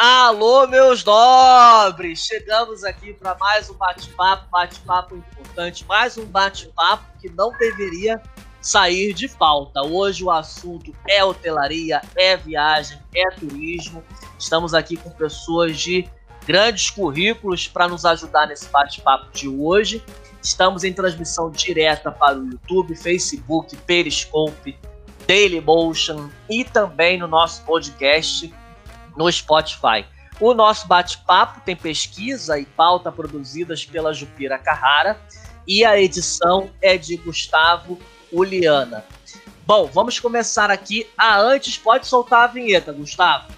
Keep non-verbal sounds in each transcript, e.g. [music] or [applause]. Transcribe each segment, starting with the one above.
Alô, meus nobres! Chegamos aqui para mais um bate-papo, bate-papo importante, mais um bate-papo que não deveria sair de falta. Hoje o assunto é hotelaria, é viagem, é turismo. Estamos aqui com pessoas de grandes currículos para nos ajudar nesse bate-papo de hoje. Estamos em transmissão direta para o YouTube, Facebook, Periscope, Dailymotion e também no nosso podcast no Spotify. O nosso bate-papo tem pesquisa e pauta produzidas pela Jupira Carrara e a edição é de Gustavo Uliana. Bom, vamos começar aqui. Ah, antes pode soltar a vinheta, Gustavo.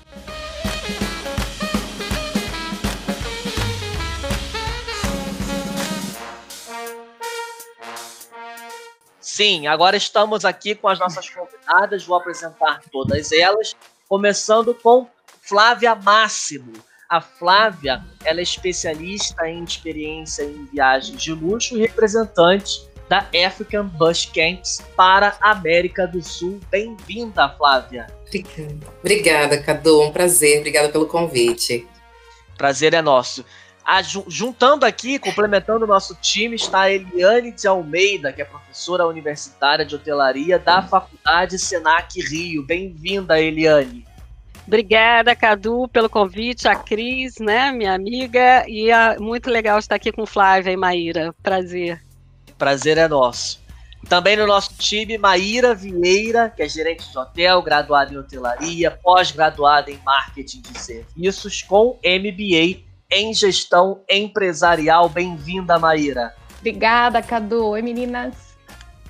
Sim, agora estamos aqui com as nossas convidadas, vou apresentar todas elas, começando com Flávia Máximo. A Flávia ela é especialista em experiência em viagens de luxo e representante da African Bus Camps para a América do Sul. Bem-vinda, Flávia. Obrigada. Cadu. Um prazer. Obrigada pelo convite. Prazer é nosso. Juntando aqui, complementando o nosso time, está a Eliane de Almeida, que é professora universitária de hotelaria da Faculdade Senac Rio. Bem-vinda, Eliane. Obrigada, Cadu, pelo convite, a Cris, né, minha amiga, e é muito legal estar aqui com Flávia e Maíra. Prazer. Prazer é nosso. Também no nosso time, Maíra Vieira, que é gerente de hotel, graduada em hotelaria, pós-graduada em marketing de serviços, com MBA em gestão empresarial. Bem-vinda, Maíra. Obrigada, Cadu. Oi, meninas.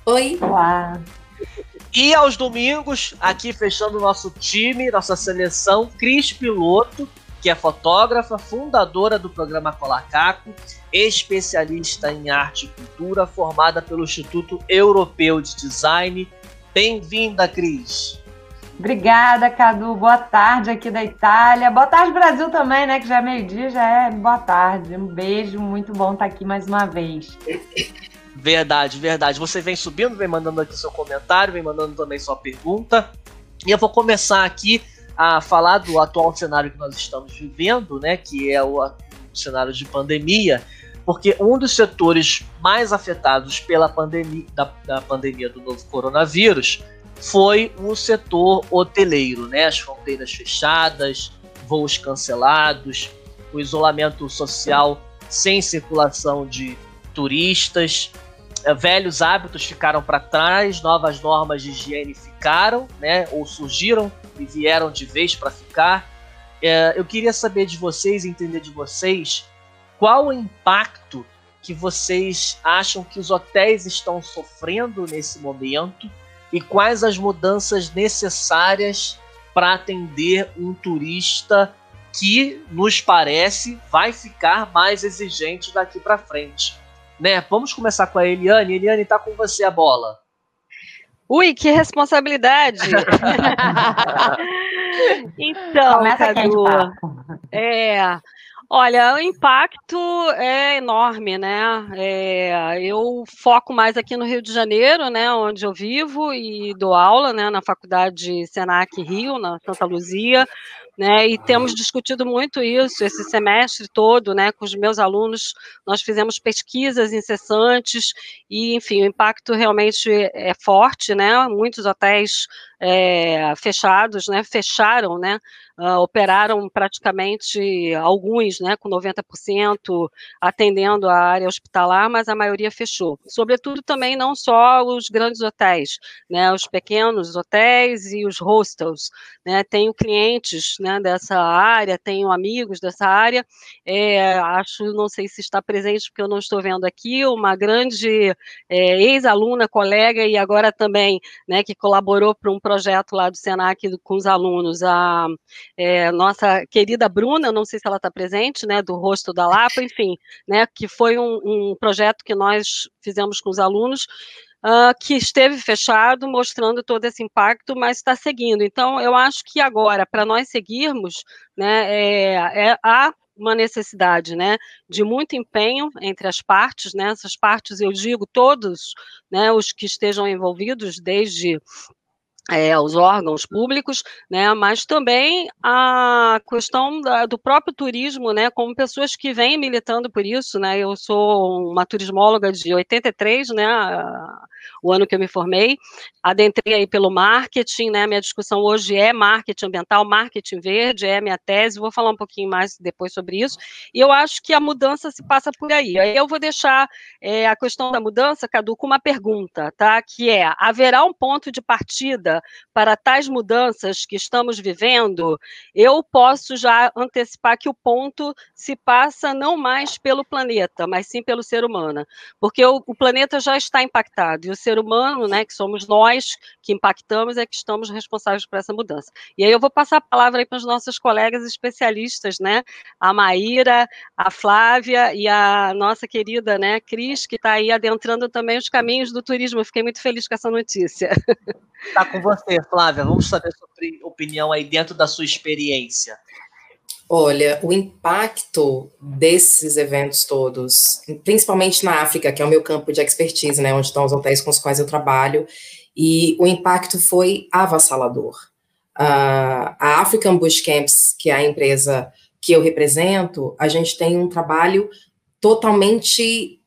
Oi. Olá. E aos domingos, aqui fechando o nosso time, nossa seleção, Cris Piloto, que é fotógrafa, fundadora do programa Colacaco, especialista em arte e cultura, formada pelo Instituto Europeu de Design. Bem-vinda, Cris. Obrigada, Cadu. Boa tarde aqui da Itália. Boa tarde, Brasil também, né? Que já é meio-dia, já é boa tarde. Um beijo, muito bom estar aqui mais uma vez. Verdade, verdade. Você vem subindo, vem mandando aqui seu comentário, vem mandando também sua pergunta. E eu vou começar aqui a falar do atual cenário que nós estamos vivendo, né, que é o, cenário de pandemia, porque um dos setores mais afetados pela pandemia, da, da pandemia do novo coronavírus foi o setor hoteleiro, né, as fronteiras fechadas, voos cancelados, o isolamento social sem circulação de turistas, velhos hábitos ficaram para trás, novas normas de higiene ficaram, né, ou surgiram e vieram de vez para ficar. É, eu queria saber de vocês, entender de vocês, qual o impacto que vocês acham que os hotéis estão sofrendo nesse momento e quais as mudanças necessárias para atender um turista que nos parece vai ficar mais exigente daqui para frente né? Vamos começar com a Eliane. Eliane, tá com você a bola. Ui, que responsabilidade! [laughs] então, Começa Cadu, é, olha, o impacto é enorme, né? É, eu foco mais aqui no Rio de Janeiro, né, onde eu vivo e dou aula, né, na Faculdade Senac Rio, na Santa Luzia, né? E temos discutido muito isso esse semestre todo, né? Com os meus alunos, nós fizemos pesquisas incessantes e, enfim, o impacto realmente é forte, né? Muitos hotéis é, fechados, né? Fecharam, né? uh, operaram praticamente alguns, né, com 90% atendendo a área hospitalar, mas a maioria fechou. Sobretudo também não só os grandes hotéis, né, os pequenos hotéis e os hostels, né, tenho clientes, né, dessa área, tenho amigos dessa área, é, acho, não sei se está presente porque eu não estou vendo aqui, uma grande é, ex-aluna, colega e agora também, né, que colaborou para um projeto lá do Senac com os alunos, a é, nossa querida Bruna, não sei se ela está presente, né, do Rosto da Lapa, enfim, né, que foi um, um projeto que nós fizemos com os alunos, Uh, que esteve fechado, mostrando todo esse impacto, mas está seguindo. Então, eu acho que agora, para nós seguirmos, né, é, é, há uma necessidade, né, de muito empenho entre as partes, né, essas partes, eu digo todos, né, os que estejam envolvidos, desde é, os órgãos públicos, né, mas também a questão da, do próprio turismo, né, como pessoas que vêm militando por isso, né, eu sou uma turismóloga de 83, né, o ano que eu me formei, adentrei aí pelo marketing, né, minha discussão hoje é marketing ambiental, marketing verde, é minha tese, vou falar um pouquinho mais depois sobre isso, e eu acho que a mudança se passa por aí, aí eu vou deixar é, a questão da mudança, Cadu, com uma pergunta, tá, que é, haverá um ponto de partida para tais mudanças que estamos vivendo? Eu posso já antecipar que o ponto se passa não mais pelo planeta, mas sim pelo ser humano, porque o, o planeta já está impactado, e o ser humano, né, que somos nós que impactamos, é que estamos responsáveis por essa mudança. E aí eu vou passar a palavra para os nossos colegas especialistas, né, a Maíra, a Flávia e a nossa querida, né, Cris, que está aí adentrando também os caminhos do turismo. Eu fiquei muito feliz com essa notícia. Está com você, Flávia. Vamos saber sua opinião aí dentro da sua experiência. Olha, o impacto desses eventos todos, principalmente na África, que é o meu campo de expertise, né, onde estão os hotéis com os quais eu trabalho, e o impacto foi avassalador. Uh, a African Bush Camps, que é a empresa que eu represento, a gente tem um trabalho totalmente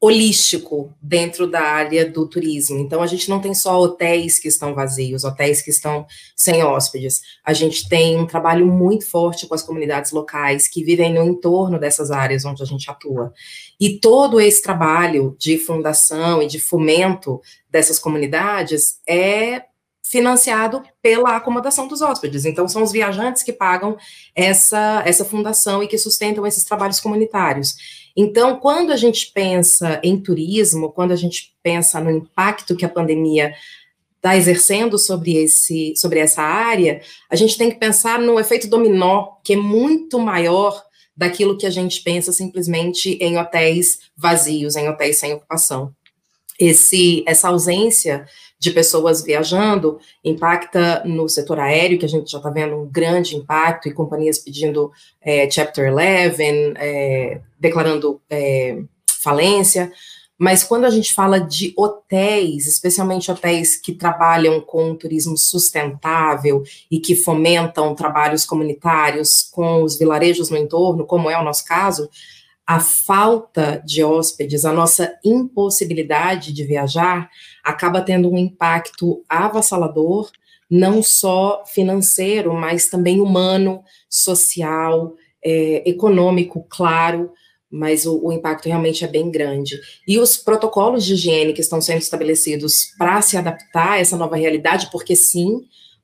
holístico dentro da área do turismo. Então, a gente não tem só hotéis que estão vazios, hotéis que estão sem hóspedes. A gente tem um trabalho muito forte com as comunidades locais que vivem no entorno dessas áreas onde a gente atua. E todo esse trabalho de fundação e de fomento dessas comunidades é financiado pela acomodação dos hóspedes. Então, são os viajantes que pagam essa, essa fundação e que sustentam esses trabalhos comunitários. Então, quando a gente pensa em turismo, quando a gente pensa no impacto que a pandemia está exercendo sobre, esse, sobre essa área, a gente tem que pensar no efeito dominó, que é muito maior daquilo que a gente pensa simplesmente em hotéis vazios, em hotéis sem ocupação. Esse, essa ausência de pessoas viajando impacta no setor aéreo, que a gente já está vendo um grande impacto, e companhias pedindo é, Chapter 11, é, declarando é, falência. Mas quando a gente fala de hotéis, especialmente hotéis que trabalham com turismo sustentável e que fomentam trabalhos comunitários com os vilarejos no entorno, como é o nosso caso, a falta de hóspedes, a nossa impossibilidade de viajar, acaba tendo um impacto avassalador, não só financeiro, mas também humano, social, é, econômico, claro, mas o, o, impacto realmente é bem grande. E os protocolos de higiene que estão sendo estabelecidos para se adaptar a essa nova realidade, porque sim,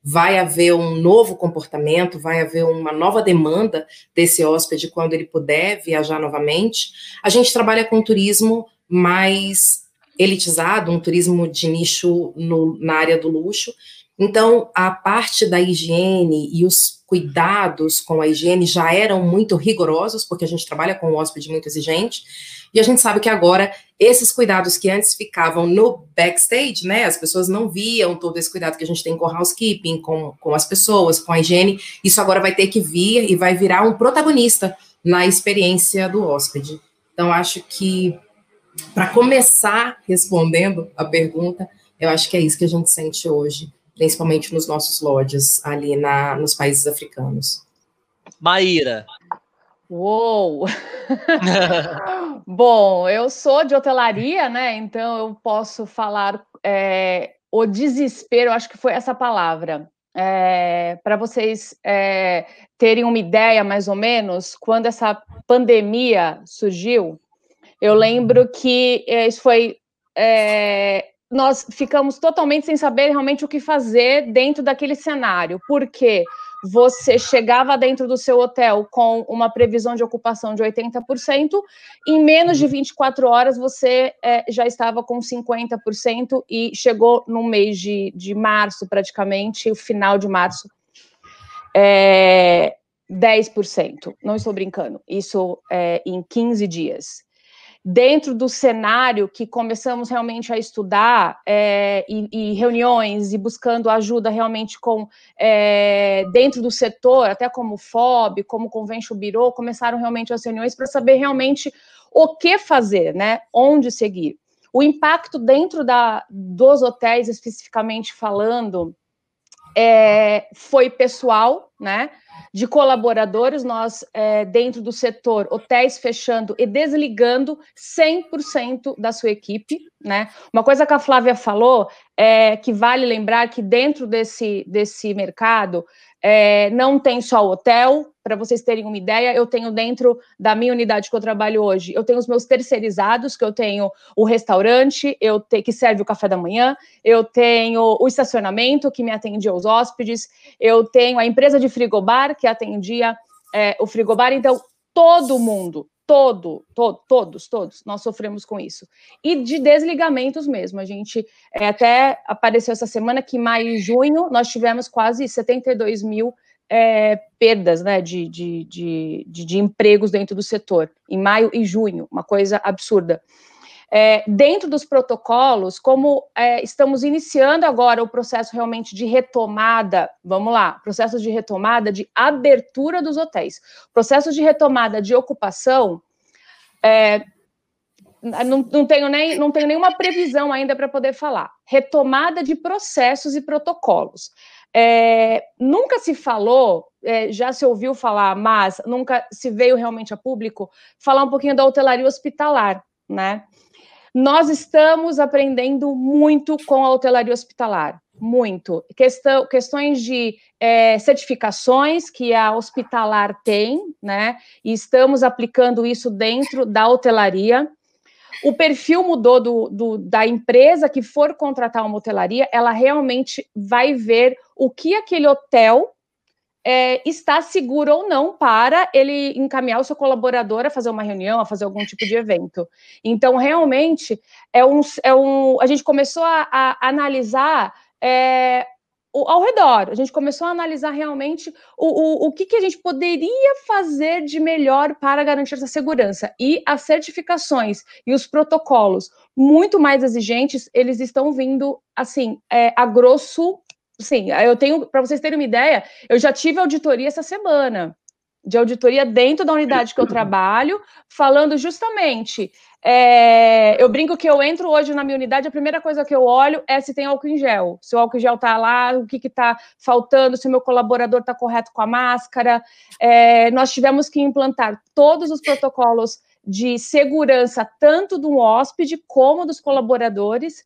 vai haver um novo comportamento, vai haver uma nova demanda desse hóspede quando ele puder viajar novamente. A gente trabalha com turismo mais elitizado, um turismo de nicho no, na área do luxo. Então, a parte da higiene e os cuidados com a higiene já eram muito rigorosos, porque a gente trabalha com um hóspede muito exigente. E a gente sabe que agora esses cuidados que antes ficavam no backstage, né? As pessoas não viam todo esse cuidado que a gente tem com housekeeping, com, com as pessoas, com a higiene. Isso agora vai ter que vir e vai virar um protagonista na experiência do hóspede. Então, acho que para começar respondendo a pergunta, eu acho que é isso que a gente sente hoje, principalmente nos nossos lodges ali na, nos países africanos. Maíra, Uou! [laughs] Bom, eu sou de hotelaria, né? Então eu posso falar é, o desespero, acho que foi essa palavra. É, para vocês é, terem uma ideia, mais ou menos, quando essa pandemia surgiu, eu lembro que é, isso foi. Nós ficamos totalmente sem saber realmente o que fazer dentro daquele cenário. Porque você chegava dentro do seu hotel com uma previsão de ocupação de 80%, em menos de 24 horas você é, já estava com 50% e chegou no mês de, de março, praticamente, o final de março, é, 10%. Não estou brincando, isso é, em 15 dias dentro do cenário que começamos realmente a estudar é, e, e, reuniões e buscando ajuda realmente com é, dentro do setor, até como FOB, como Convention Bureau, começaram realmente as reuniões para saber realmente o que fazer, né? Onde seguir. O impacto dentro da, dos hotéis, especificamente falando, é, foi pessoal, né? De colaboradores, nós, é, dentro do setor, hotéis fechando e desligando 100% da sua equipe, né? Uma coisa que a Flávia falou é que vale lembrar que dentro desse, desse mercado, é, não tem só hotel, para vocês terem uma ideia, eu tenho dentro da minha unidade que eu trabalho hoje, eu tenho os meus terceirizados, que eu tenho o restaurante, eu te, que serve o café da manhã, eu tenho o estacionamento que me atendia os hóspedes, eu tenho a empresa de frigobar que atendia é, o frigobar, então todo mundo, todo, todo, todos, todos, nós sofremos com isso. E de desligamentos mesmo. A gente é, até apareceu essa semana que em maio e junho nós tivemos quase 72 mil é, perdas né, de, de, de, de, empregos dentro do setor, em maio e junho, uma coisa absurda. É, dentro dos protocolos, como é, estamos iniciando agora o processo realmente de retomada, vamos lá, processo de retomada de abertura dos hotéis, processo de retomada de ocupação, é, não, não, tenho nem, não tenho nenhuma previsão ainda para poder falar. Retomada de processos e protocolos. É, nunca se falou, é, já se ouviu falar, mas nunca se veio realmente a público falar um pouquinho da hotelaria hospitalar, né? Nós estamos aprendendo muito com a hotelaria hospitalar, muito. Questão, questões de é, certificações que a hospitalar tem, né? E estamos aplicando isso dentro da hotelaria. O perfil mudou do, do, da empresa que for contratar uma hotelaria, ela realmente vai ver o que aquele hotel é, está seguro ou não para ele encaminhar o seu colaborador a fazer uma reunião, a fazer algum tipo de evento. Então, realmente, é um, é um a gente começou a, a analisar é, ao redor. A gente começou a analisar realmente o, o, o que, que a gente poderia fazer de melhor para garantir essa segurança. E as certificações e os protocolos muito mais exigentes, eles estão vindo, assim, é, a grosso Sim, eu tenho, para vocês terem uma ideia, eu já tive auditoria essa semana, de auditoria dentro da unidade que eu trabalho, falando justamente. É, eu brinco que eu entro hoje na minha unidade, a primeira coisa que eu olho é se tem álcool em gel. Se o álcool em gel está lá, o que está faltando, se o meu colaborador está correto com a máscara. É, nós tivemos que implantar todos os protocolos de segurança, tanto do hóspede como dos colaboradores,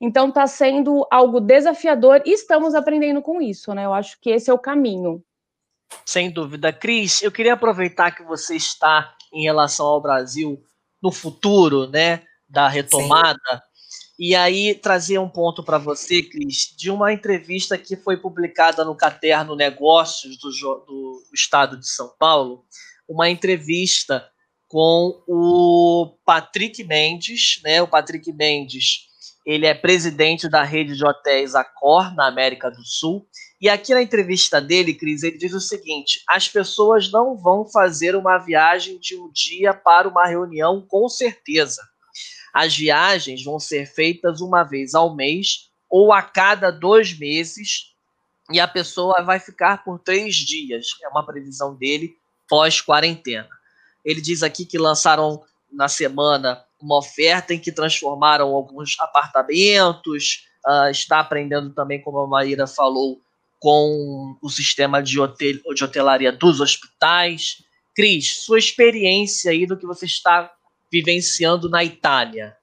então está sendo algo desafiador e estamos aprendendo com isso, né? Eu acho que esse é o caminho. Sem dúvida. Cris, eu queria aproveitar que você está em relação ao Brasil no futuro, né, da retomada, Sim. e aí trazer um ponto para você, Cris, de uma entrevista que foi publicada no Caterno Negócios do, do Estado de São Paulo, uma entrevista com o Patrick Mendes, né, o Patrick Mendes ele é presidente da rede de hotéis Accor, na América do Sul. E aqui na entrevista dele, Cris, ele diz o seguinte: as pessoas não vão fazer uma viagem de um dia para uma reunião, com certeza. As viagens vão ser feitas uma vez ao mês ou a cada dois meses, e a pessoa vai ficar por três dias. É uma previsão dele pós-quarentena. Ele diz aqui que lançaram na semana uma oferta em que transformaram alguns apartamentos, uh, está aprendendo também, como a Maíra falou, com o sistema de, hotel, de hotelaria dos hospitais. Cris, sua experiência aí do que você está vivenciando na Itália.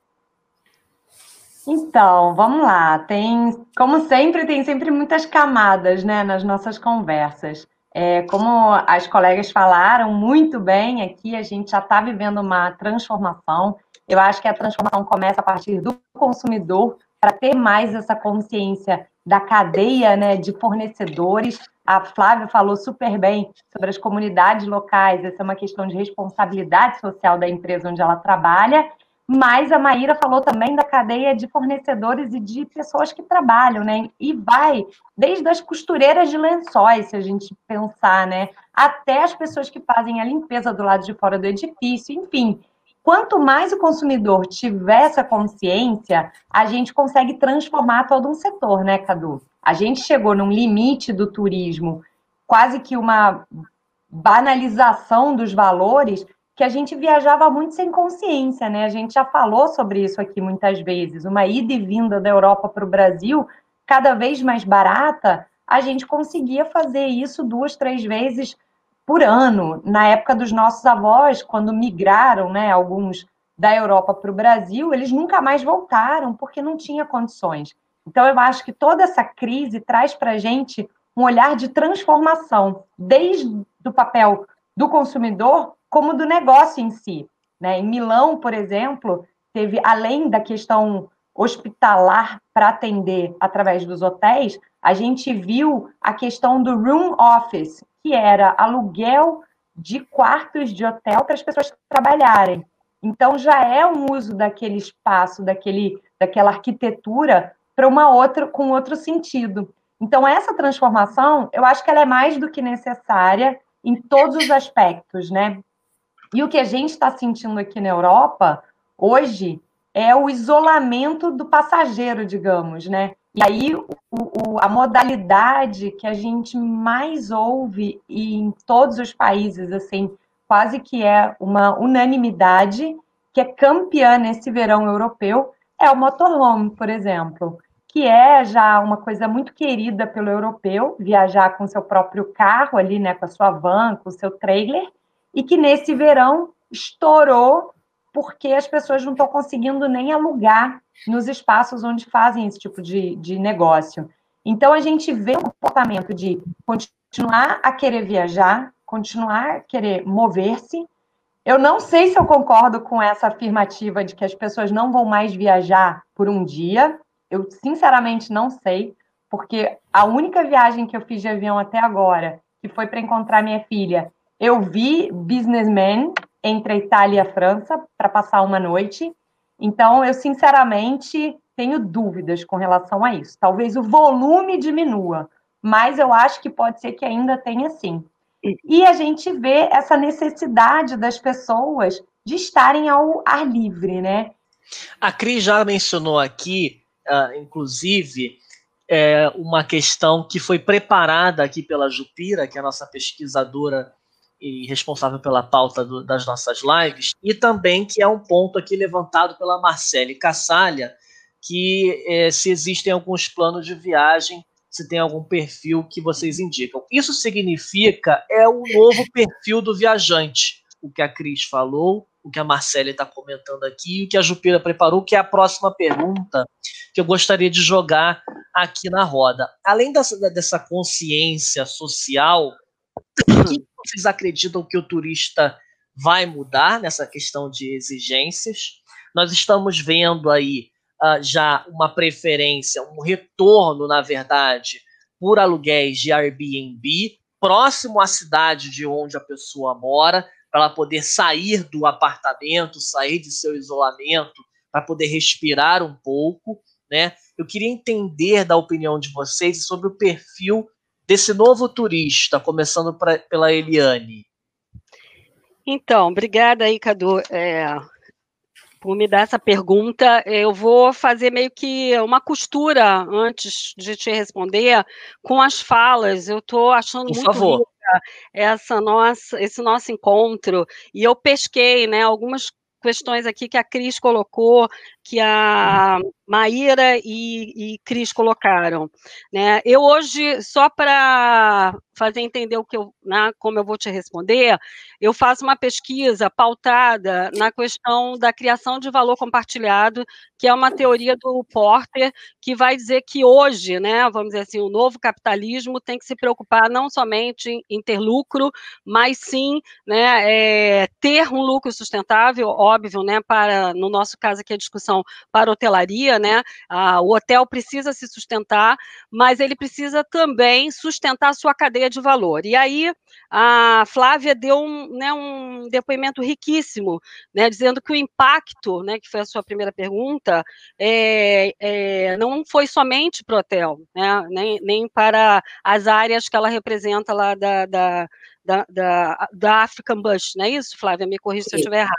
Então, vamos lá. Tem, como sempre, tem sempre muitas camadas, né, nas nossas conversas. É, como as colegas falaram muito bem aqui, a gente já está vivendo uma transformação. Eu acho que a transformação começa a partir do consumidor para ter mais essa consciência da cadeia né, de fornecedores. A Flávia falou super bem sobre as comunidades locais, essa é uma questão de responsabilidade social da empresa onde ela trabalha, mas a Maíra falou também da cadeia de fornecedores e de pessoas que trabalham, né? E vai desde as costureiras de lençóis, se a gente pensar, né? Até as pessoas que fazem a limpeza do lado de fora do edifício, enfim quanto mais o consumidor tiver essa consciência, a gente consegue transformar todo um setor, né, Cadu? A gente chegou num limite do turismo, quase que uma banalização dos valores, que a gente viajava muito sem consciência, né? A gente já falou sobre isso aqui muitas vezes. Uma ida e vinda da Europa para o Brasil, cada vez mais barata, a gente conseguia fazer isso duas, três vezes por ano. Na época dos nossos avós, quando migraram, né, alguns da Europa para o Brasil, eles nunca mais voltaram porque não tinha condições. Então, eu acho que toda essa crise traz para a gente um olhar de transformação, desde o papel do consumidor como do negócio em si. Né? Em Milão, por exemplo, teve, além da questão hospitalar para atender através dos hotéis, a gente viu a questão do room office, que era aluguel de quartos de hotel para as pessoas trabalharem. Então já é um uso daquele espaço, daquele, daquela arquitetura para uma outra com outro sentido. Então essa transformação, eu acho que ela é mais do que necessária em todos os aspectos, né? E o que a gente está sentindo aqui na Europa hoje é o isolamento do passageiro, digamos, né? E aí o, o, a modalidade que a gente mais ouve em todos os países, assim, quase que é uma unanimidade, que é campeã nesse verão europeu, é o motorhome, por exemplo, que é já uma coisa muito querida pelo europeu, viajar com seu próprio carro ali, né, com a sua van, com o seu trailer, e que nesse verão estourou porque as pessoas não estão conseguindo nem alugar nos espaços onde fazem esse tipo de, de negócio. Então, a gente vê o comportamento de continuar a querer viajar, continuar a querer mover-se. Eu não sei se eu concordo com essa afirmativa de que as pessoas não vão mais viajar por um dia. Eu, sinceramente, não sei, porque a única viagem que eu fiz de avião até agora, que foi para encontrar minha filha, eu vi Businessman entre a Itália e a França para passar uma noite. Então, eu sinceramente tenho dúvidas com relação a isso. Talvez o volume diminua, mas eu acho que pode ser que ainda tenha sim. E a gente vê essa necessidade das pessoas de estarem ao ar livre, né? A Cris já mencionou aqui, uh, inclusive, é, uma questão que foi preparada aqui pela Jupira, que é a nossa pesquisadora e responsável pela pauta do, das nossas lives, e também que é um ponto aqui levantado pela Marcele Cassalha, que é, se existem alguns planos de viagem, se tem algum perfil que vocês indicam. Isso significa é o novo perfil do viajante, o que a Cris falou, o que a Marcele está comentando aqui, o que a Jupira preparou, que é a próxima pergunta que eu gostaria de jogar aqui na roda. Além dessa, dessa consciência social, que vocês acreditam que o turista vai mudar nessa questão de exigências? Nós estamos vendo aí uh, já uma preferência, um retorno, na verdade, por aluguéis de Airbnb, próximo à cidade de onde a pessoa mora, para ela poder sair do apartamento, sair de seu isolamento, para poder respirar um pouco, né? Eu queria entender da opinião de vocês sobre o perfil desse novo turista, começando pra, pela Eliane? Então, obrigada aí, Cadu, é, por me dar essa pergunta. Eu vou fazer meio que uma costura antes de te responder com as falas. Eu estou achando por muito favor. essa nossa, esse nosso encontro e eu pesquei, né, algumas questões aqui que a Cris colocou, que a Maíra e, e Cris colocaram. Né? Eu hoje, só para fazer entender o que eu, né, como eu vou te responder, eu faço uma pesquisa pautada na questão da criação de valor compartilhado, que é uma teoria do Porter, que vai dizer que hoje, né, vamos dizer assim, o novo capitalismo tem que se preocupar não somente em ter lucro, mas sim né, é, ter um lucro sustentável, óbvio, né, para, no nosso caso aqui, a discussão para a hotelaria, né, ah, o hotel precisa se sustentar, mas ele precisa também sustentar a sua cadeia de valor. E aí, a Flávia deu um, né, um depoimento riquíssimo, né, dizendo que o impacto, né, que foi a sua primeira pergunta, é, é, não foi somente para o hotel, né, nem, nem para as áreas que ela representa lá da, da da, da, da African Bush, não é isso, Flávia? Me corrija se eu estiver errado.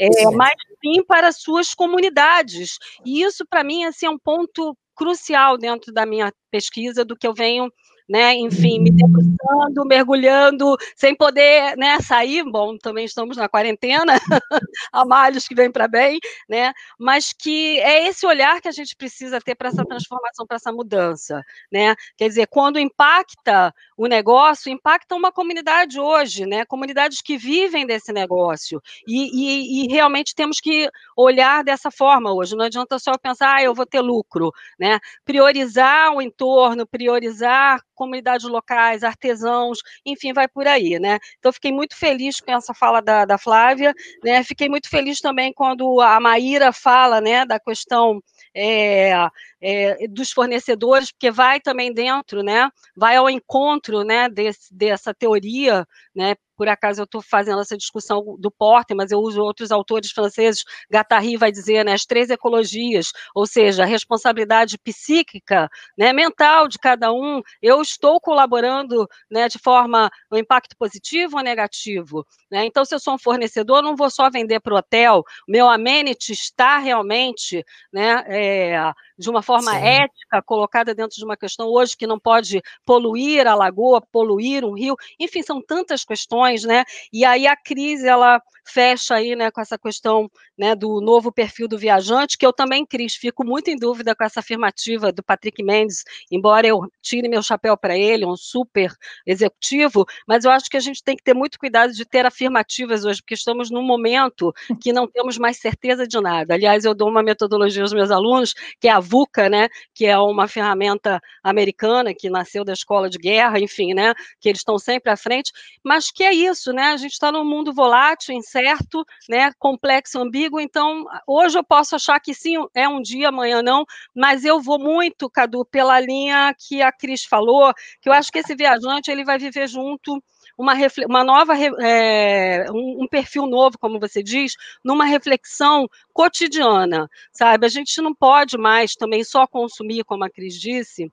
É, mas sim para suas comunidades. E isso, para mim, assim, é um ponto crucial dentro da minha pesquisa, do que eu venho né? Enfim, me debruçando, mergulhando, sem poder, né, sair. Bom, também estamos na quarentena, [laughs] há malhos que vêm para bem, né? Mas que é esse olhar que a gente precisa ter para essa transformação, para essa mudança, né? Quer dizer, quando impacta o negócio, impacta uma comunidade hoje, né? Comunidades que vivem desse negócio. E, e, e realmente temos que olhar dessa forma hoje. Não adianta só pensar, ah, eu vou ter lucro, né? Priorizar o entorno, priorizar comunidades locais, artesãos, enfim, vai por aí, né? Então, fiquei muito feliz com essa fala da, da Flávia, né? Fiquei muito feliz também quando a Maíra fala, né, da questão é, é, dos fornecedores, porque vai também dentro, né? Vai ao encontro, né? Desse, dessa teoria, né? Por acaso eu estou fazendo essa discussão do Porte, mas eu uso outros autores franceses. Gattari vai dizer, né? As três ecologias, ou seja, a responsabilidade psíquica, né? Mental de cada um. Eu estou colaborando, né? De forma um impacto positivo ou negativo, né? Então, se eu sou um fornecedor, não vou só vender para o hotel. Meu amenity está realmente, né? É, yeah. De uma forma Sim. ética, colocada dentro de uma questão hoje que não pode poluir a lagoa, poluir um rio, enfim, são tantas questões, né? E aí a crise ela fecha aí, né, com essa questão, né, do novo perfil do viajante, que eu também, Cris, fico muito em dúvida com essa afirmativa do Patrick Mendes, embora eu tire meu chapéu para ele, um super executivo, mas eu acho que a gente tem que ter muito cuidado de ter afirmativas hoje, porque estamos num momento que não temos mais certeza de nada. Aliás, eu dou uma metodologia aos meus alunos, que é a VUCA, né, que é uma ferramenta americana que nasceu da escola de guerra, enfim, né, que eles estão sempre à frente, mas que é isso, né, a gente está num mundo volátil, incerto, né, complexo, ambíguo, então hoje eu posso achar que sim, é um dia, amanhã não, mas eu vou muito, Cadu, pela linha que a Cris falou, que eu acho que esse viajante ele vai viver junto uma, uma nova, é, um, um, perfil novo, como você diz, numa reflexão cotidiana, sabe? A gente não pode mais também só consumir, como a Cris disse,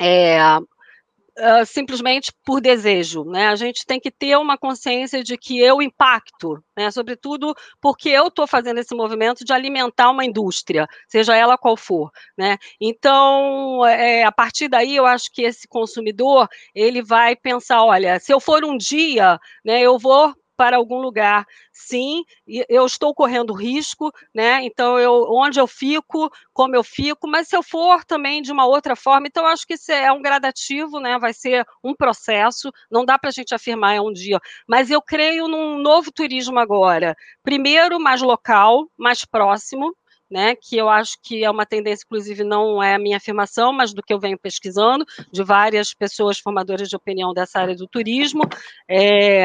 é, Simplesmente por desejo, né? A gente tem que ter uma consciência de que eu impacto, né? Sobretudo porque eu estou fazendo esse movimento de alimentar uma indústria, seja ela qual for, né? Então, é, a partir daí, eu acho que esse consumidor ele vai pensar, olha, se eu for um dia, né, eu vou para algum lugar. Sim, eu estou correndo risco, né? Então, eu, onde eu fico, como eu fico, mas se eu for também de uma outra forma, então acho que isso é um gradativo, né? Vai ser um processo, não dá para a gente afirmar é um dia, mas eu creio num novo turismo agora. Primeiro, mais local, mais próximo, né, que eu acho que é uma tendência, inclusive não é a minha afirmação, mas do que eu venho pesquisando, de várias pessoas formadoras de opinião dessa área do turismo. É,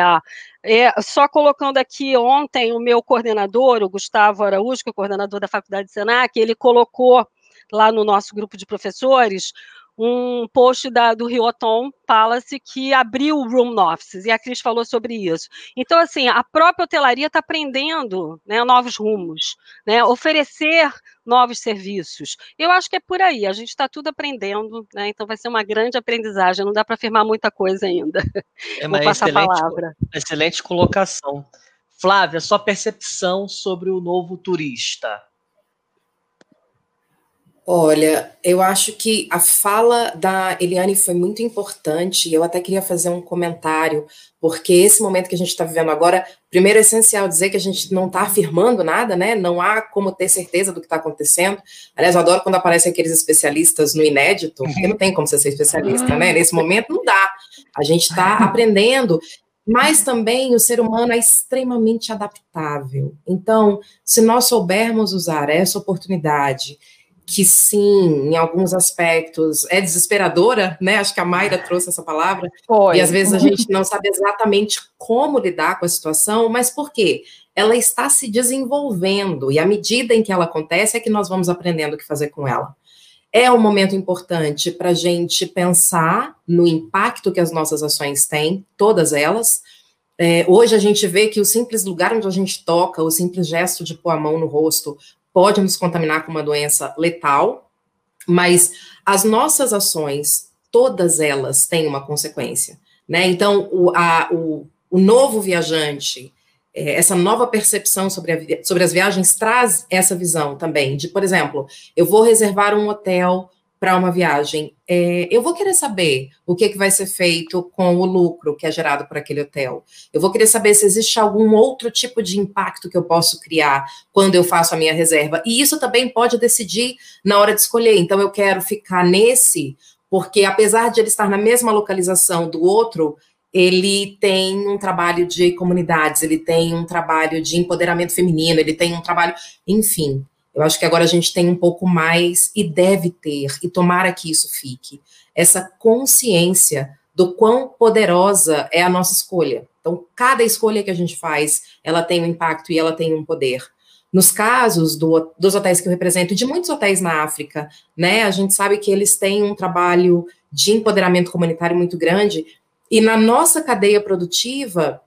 é, só colocando aqui ontem o meu coordenador, o Gustavo Araújo, que é o coordenador da Faculdade de Senac, ele colocou lá no nosso grupo de professores um post da, do Rioton Palace que abriu o Room Offices, e a Cris falou sobre isso. Então, assim, a própria hotelaria está aprendendo né, novos rumos, né, oferecer novos serviços. Eu acho que é por aí, a gente está tudo aprendendo, né, então vai ser uma grande aprendizagem, não dá para afirmar muita coisa ainda. É Vou passar a palavra. Excelente colocação. Flávia, sua percepção sobre o novo turista. Olha, eu acho que a fala da Eliane foi muito importante. Eu até queria fazer um comentário, porque esse momento que a gente está vivendo agora, primeiro é essencial dizer que a gente não está afirmando nada, né? Não há como ter certeza do que está acontecendo. Aliás, eu adoro quando aparecem aqueles especialistas no inédito, porque não tem como você ser especialista, né? Nesse momento não dá. A gente está [laughs] aprendendo mas também o ser humano é extremamente adaptável. Então, se nós soubermos usar essa oportunidade que sim, em alguns aspectos é desesperadora, né? Acho que a Mayra trouxe essa palavra. Foi. E às vezes a gente não sabe exatamente como lidar com a situação, mas por quê? Ela está se desenvolvendo e à medida em que ela acontece é que nós vamos aprendendo o que fazer com ela. É um momento importante para a gente pensar no impacto que as nossas ações têm, todas elas. É, hoje a gente vê que o simples lugar onde a gente toca, o simples gesto de pôr a mão no rosto, pode nos contaminar com uma doença letal, mas as nossas ações, todas elas têm uma consequência, né? Então, o, a, o, o novo viajante, é, essa nova percepção sobre, a, sobre as viagens traz essa visão também de, por exemplo, eu vou reservar um hotel para uma viagem, é, eu vou querer saber o que, que vai ser feito com o lucro que é gerado por aquele hotel. Eu vou querer saber se existe algum outro tipo de impacto que eu posso criar quando eu faço a minha reserva. E isso também pode decidir na hora de escolher. Então, eu quero ficar nesse, porque apesar de ele estar na mesma localização do outro, ele tem um trabalho de comunidades, ele tem um trabalho de empoderamento feminino, ele tem um trabalho, enfim. Eu acho que agora a gente tem um pouco mais e deve ter, e tomara que isso fique, essa consciência do quão poderosa é a nossa escolha. Então, cada escolha que a gente faz, ela tem um impacto e ela tem um poder. Nos casos do, dos hotéis que eu represento, de muitos hotéis na África, né, a gente sabe que eles têm um trabalho de empoderamento comunitário muito grande, e na nossa cadeia produtiva,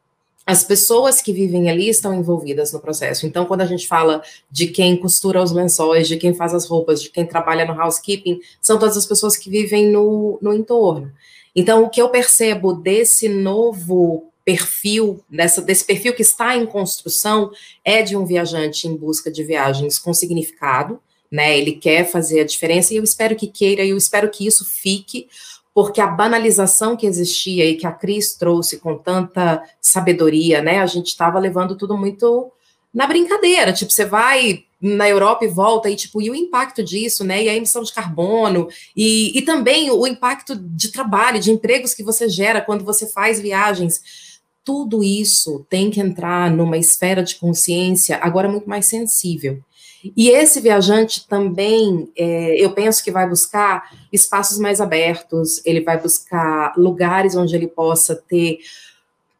as pessoas que vivem ali estão envolvidas no processo. Então, quando a gente fala de quem costura os lençóis, de quem faz as roupas, de quem trabalha no housekeeping, são todas as pessoas que vivem no, no entorno. Então, o que eu percebo desse novo perfil, dessa, desse perfil que está em construção, é de um viajante em busca de viagens com significado, né? Ele quer fazer a diferença e eu espero que queira, e eu espero que isso fique, porque a banalização que existia e que a Cris trouxe com tanta sabedoria, né? A gente estava levando tudo muito na brincadeira. Tipo, você vai na Europa e volta, e tipo, e o impacto disso, né? E a emissão de carbono, e, e também o impacto de trabalho, de empregos que você gera quando você faz viagens. Tudo isso tem que entrar numa esfera de consciência agora muito mais sensível. E esse viajante também, é, eu penso que vai buscar espaços mais abertos, ele vai buscar lugares onde ele possa ter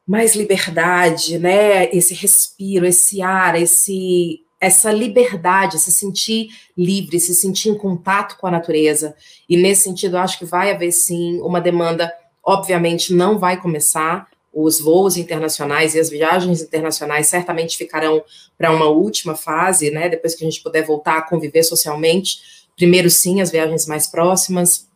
mais liberdade, né? Esse respiro, esse ar, esse essa liberdade, se sentir livre, se sentir em contato com a natureza. E nesse sentido, acho que vai haver sim uma demanda, obviamente não vai começar, os voos internacionais e as viagens internacionais certamente ficarão para uma última fase, né? Depois que a gente puder voltar a conviver socialmente. Primeiro, sim, as viagens mais próximas,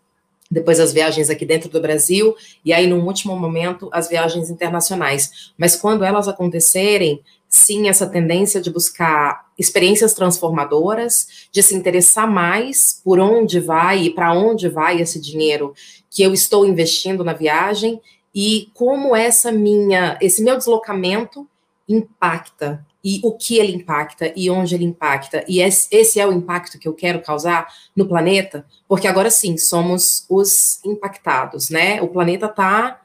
depois as viagens aqui dentro do Brasil, e aí, num último momento, as viagens internacionais. Mas quando elas acontecerem, sim, essa tendência de buscar experiências transformadoras, de se interessar mais por onde vai e para onde vai esse dinheiro que eu estou investindo na viagem e como essa minha, esse meu deslocamento impacta e o que ele impacta e onde ele impacta e esse é o impacto que eu quero causar no planeta, porque agora sim somos os impactados, né? O planeta está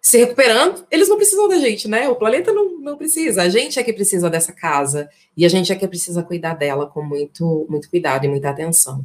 se recuperando, eles não precisam da gente, né? O planeta não, não precisa, a gente é que precisa dessa casa e a gente é que precisa cuidar dela com muito, muito cuidado e muita atenção.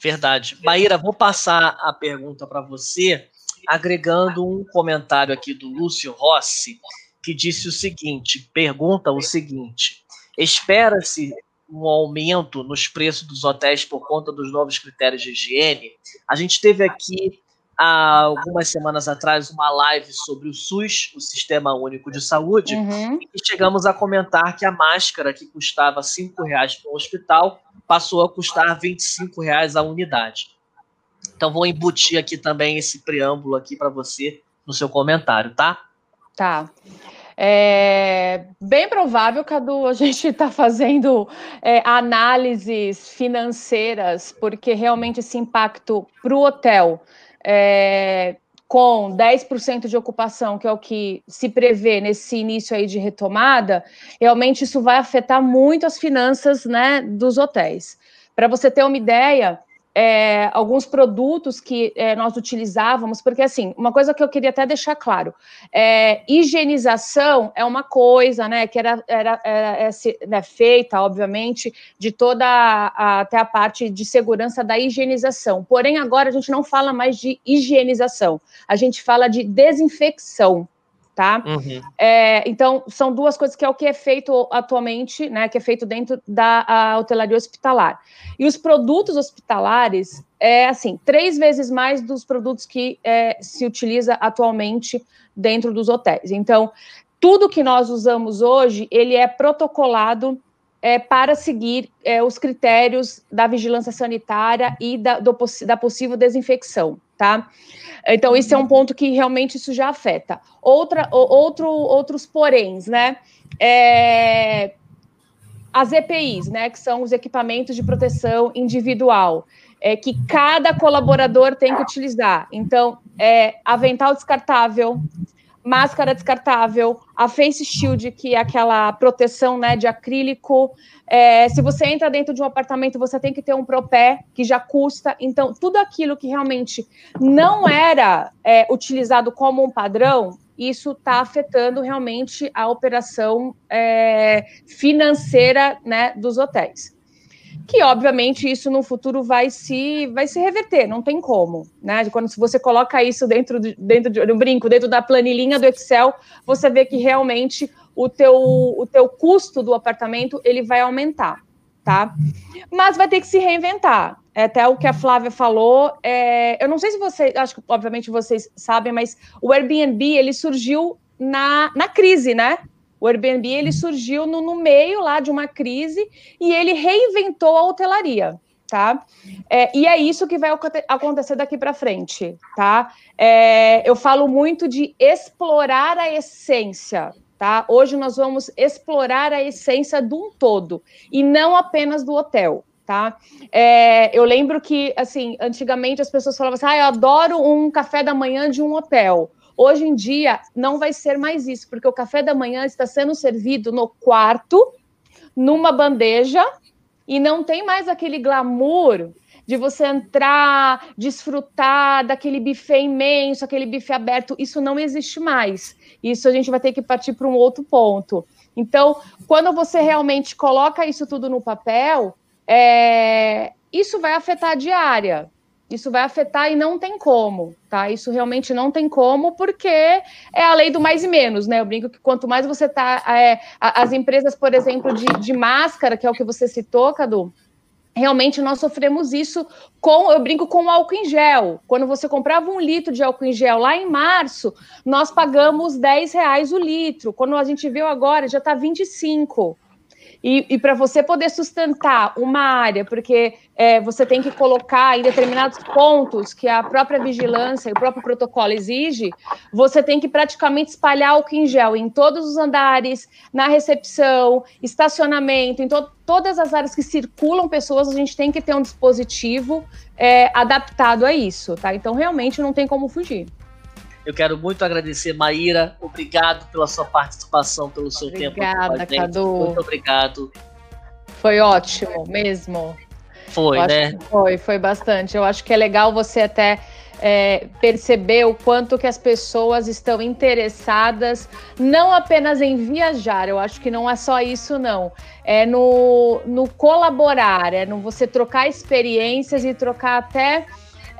Verdade. Maíra, vou passar a pergunta para você agregando um comentário aqui do Lúcio Rossi, que disse o seguinte: pergunta o seguinte: espera-se um aumento nos preços dos hotéis por conta dos novos critérios de higiene? A gente teve aqui há algumas semanas atrás uma live sobre o SUS, o Sistema Único de Saúde, uhum. e chegamos a comentar que a máscara que custava R$ reais no hospital passou a custar R$ reais a unidade. Então vou embutir aqui também esse preâmbulo aqui para você no seu comentário, tá? Tá. É bem provável, Cadu, a gente está fazendo é, análises financeiras, porque realmente esse impacto para o hotel, é, com 10% de ocupação, que é o que se prevê nesse início aí de retomada, realmente isso vai afetar muito as finanças né, dos hotéis. Para você ter uma ideia, é, alguns produtos que é, nós utilizávamos, porque assim, uma coisa que eu queria até deixar claro, é, higienização é uma coisa, né, que era, era, era né, feita, obviamente, de toda a, até a parte de segurança da higienização. Porém, agora a gente não fala mais de higienização, a gente fala de desinfecção tá? Uhum. É, então, são duas coisas que é o que é feito atualmente, né, que é feito dentro da hotelaria hospitalar. E os produtos hospitalares é, assim, três vezes mais dos produtos que é, se utiliza atualmente dentro dos hotéis. Então, tudo que nós usamos hoje, ele é protocolado é, para seguir é, os critérios da vigilância sanitária e da, do, da possível desinfecção, tá? Então, isso é um ponto que realmente isso já afeta. Outra, outro, outros poréns, né? É, as EPIs, né, que são os equipamentos de proteção individual. é, que cada colaborador tem que utilizar. Então, é avental descartável, máscara descartável, a face shield, que é aquela proteção né, de acrílico. É, se você entra dentro de um apartamento, você tem que ter um propé, que já custa. Então, tudo aquilo que realmente não era é, utilizado como um padrão, isso está afetando realmente a operação é, financeira né, dos hotéis que obviamente isso no futuro vai se vai se reverter, não tem como, né? Quando você coloca isso dentro de, dentro de um brinco, dentro da planilhinha do Excel, você vê que realmente o teu o teu custo do apartamento ele vai aumentar, tá? Mas vai ter que se reinventar. É até o que a Flávia falou. É, eu não sei se vocês, acho que obviamente vocês sabem, mas o Airbnb ele surgiu na, na crise, né? O Airbnb ele surgiu no, no meio lá de uma crise e ele reinventou a hotelaria tá? É, e é isso que vai acontecer daqui para frente, tá? É, eu falo muito de explorar a essência, tá? Hoje nós vamos explorar a essência de um todo e não apenas do hotel. Tá? É, eu lembro que, assim, antigamente as pessoas falavam assim: ah, eu adoro um café da manhã de um hotel. Hoje em dia, não vai ser mais isso, porque o café da manhã está sendo servido no quarto, numa bandeja, e não tem mais aquele glamour de você entrar, desfrutar daquele buffet imenso, aquele buffet aberto. Isso não existe mais. Isso a gente vai ter que partir para um outro ponto. Então, quando você realmente coloca isso tudo no papel, é... isso vai afetar a diária isso vai afetar e não tem como, tá? Isso realmente não tem como, porque é a lei do mais e menos, né? Eu brinco que quanto mais você tá. É, as empresas, por exemplo, de, de máscara, que é o que você citou, Cadu, realmente nós sofremos isso com, eu brinco com o álcool em gel. Quando você comprava um litro de álcool em gel lá em março, nós pagamos 10 reais o litro. Quando a gente viu agora, já está 25. E, e para você poder sustentar uma área, porque é, você tem que colocar em determinados pontos que a própria vigilância e o próprio protocolo exige, você tem que praticamente espalhar álcool em gel em todos os andares, na recepção, estacionamento, em to todas as áreas que circulam pessoas, a gente tem que ter um dispositivo é, adaptado a isso, tá? Então, realmente não tem como fugir. Eu quero muito agradecer, Maíra. Obrigado pela sua participação, pelo seu Obrigada, tempo. Cadu. Muito obrigado. Foi ótimo mesmo. Foi, Eu né? Foi, foi bastante. Eu acho que é legal você até é, perceber o quanto que as pessoas estão interessadas, não apenas em viajar, eu acho que não é só isso, não. É no, no colaborar, é no você trocar experiências e trocar até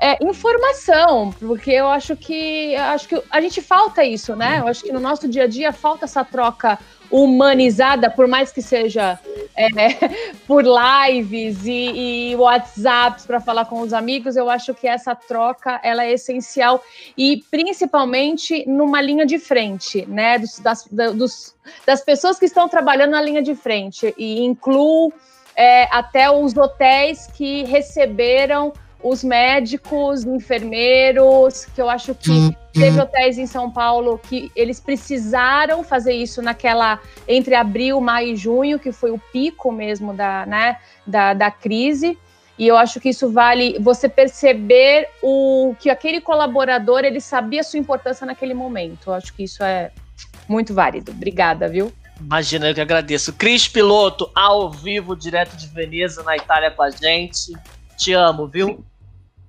é, informação, porque eu acho que acho que a gente falta isso, né? Eu acho que no nosso dia a dia falta essa troca humanizada, por mais que seja é, [laughs] por lives e, e WhatsApps para falar com os amigos, eu acho que essa troca ela é essencial e principalmente numa linha de frente, né? Dos, das, dos, das pessoas que estão trabalhando na linha de frente e incluo é, até os hotéis que receberam os médicos, enfermeiros, que eu acho que uhum. teve hotéis em São Paulo que eles precisaram fazer isso naquela entre abril, maio e junho, que foi o pico mesmo da, né, da, da crise. E eu acho que isso vale você perceber o que aquele colaborador ele sabia a sua importância naquele momento. Eu acho que isso é muito válido. Obrigada, viu? Imagina, eu que agradeço. Cris Piloto, ao vivo, direto de Veneza, na Itália, com a gente. Te amo, viu?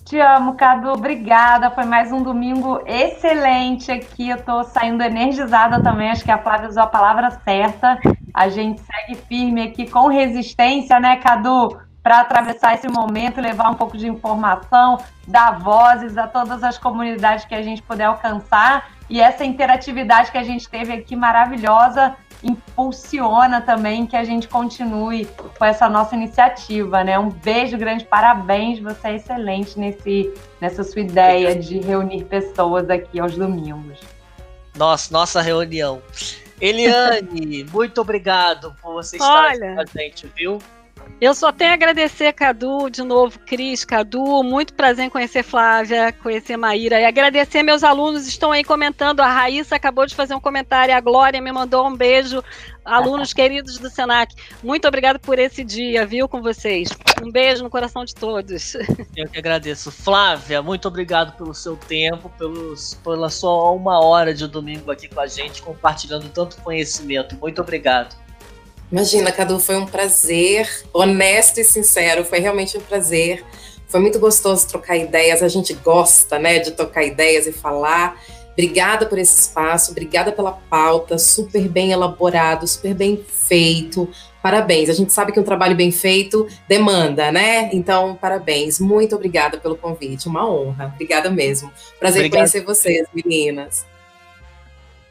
Te amo, Cadu. Obrigada. Foi mais um domingo excelente aqui. Eu tô saindo energizada também. Acho que a Flávia usou a palavra certa. A gente segue firme aqui com resistência, né, Cadu? Para atravessar esse momento, levar um pouco de informação, dar vozes a todas as comunidades que a gente puder alcançar. E essa interatividade que a gente teve aqui maravilhosa impulsiona também que a gente continue com essa nossa iniciativa, né? Um beijo grande, parabéns, você é excelente nesse, nessa sua ideia de reunir pessoas aqui aos domingos. Nossa, nossa reunião. Eliane, muito obrigado por você estar Olha, aqui com a gente, viu? Eu só tenho a agradecer, Cadu, de novo, Cris, Cadu, muito prazer em conhecer Flávia, conhecer Maíra, e agradecer meus alunos, estão aí comentando, a Raíssa acabou de fazer um comentário, a Glória me mandou um beijo, alunos [laughs] queridos do Senac, muito obrigado por esse dia, viu, com vocês. Um beijo no coração de todos. [laughs] Eu que agradeço. Flávia, muito obrigado pelo seu tempo, pelos, pela sua uma hora de domingo aqui com a gente, compartilhando tanto conhecimento. Muito obrigado. Imagina, Cadu, foi um prazer, honesto e sincero, foi realmente um prazer. Foi muito gostoso trocar ideias, a gente gosta, né, de trocar ideias e falar. Obrigada por esse espaço, obrigada pela pauta, super bem elaborado, super bem feito. Parabéns. A gente sabe que um trabalho bem feito demanda, né? Então, parabéns. Muito obrigada pelo convite, uma honra. Obrigada mesmo. Prazer Obrigado. conhecer vocês, meninas.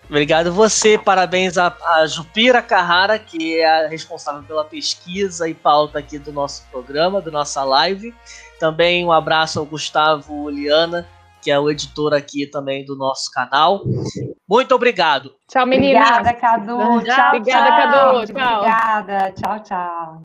Obrigado você, parabéns a, a Jupira Carrara, que é a responsável pela pesquisa e pauta aqui do nosso programa, do nossa live. Também um abraço ao Gustavo Liana, que é o editor aqui também do nosso canal. Muito obrigado. Tchau, meninas. Obrigada, Cadu. Tchau, Obrigada, tchau. Cadu. Tchau. Obrigada. Tchau, tchau.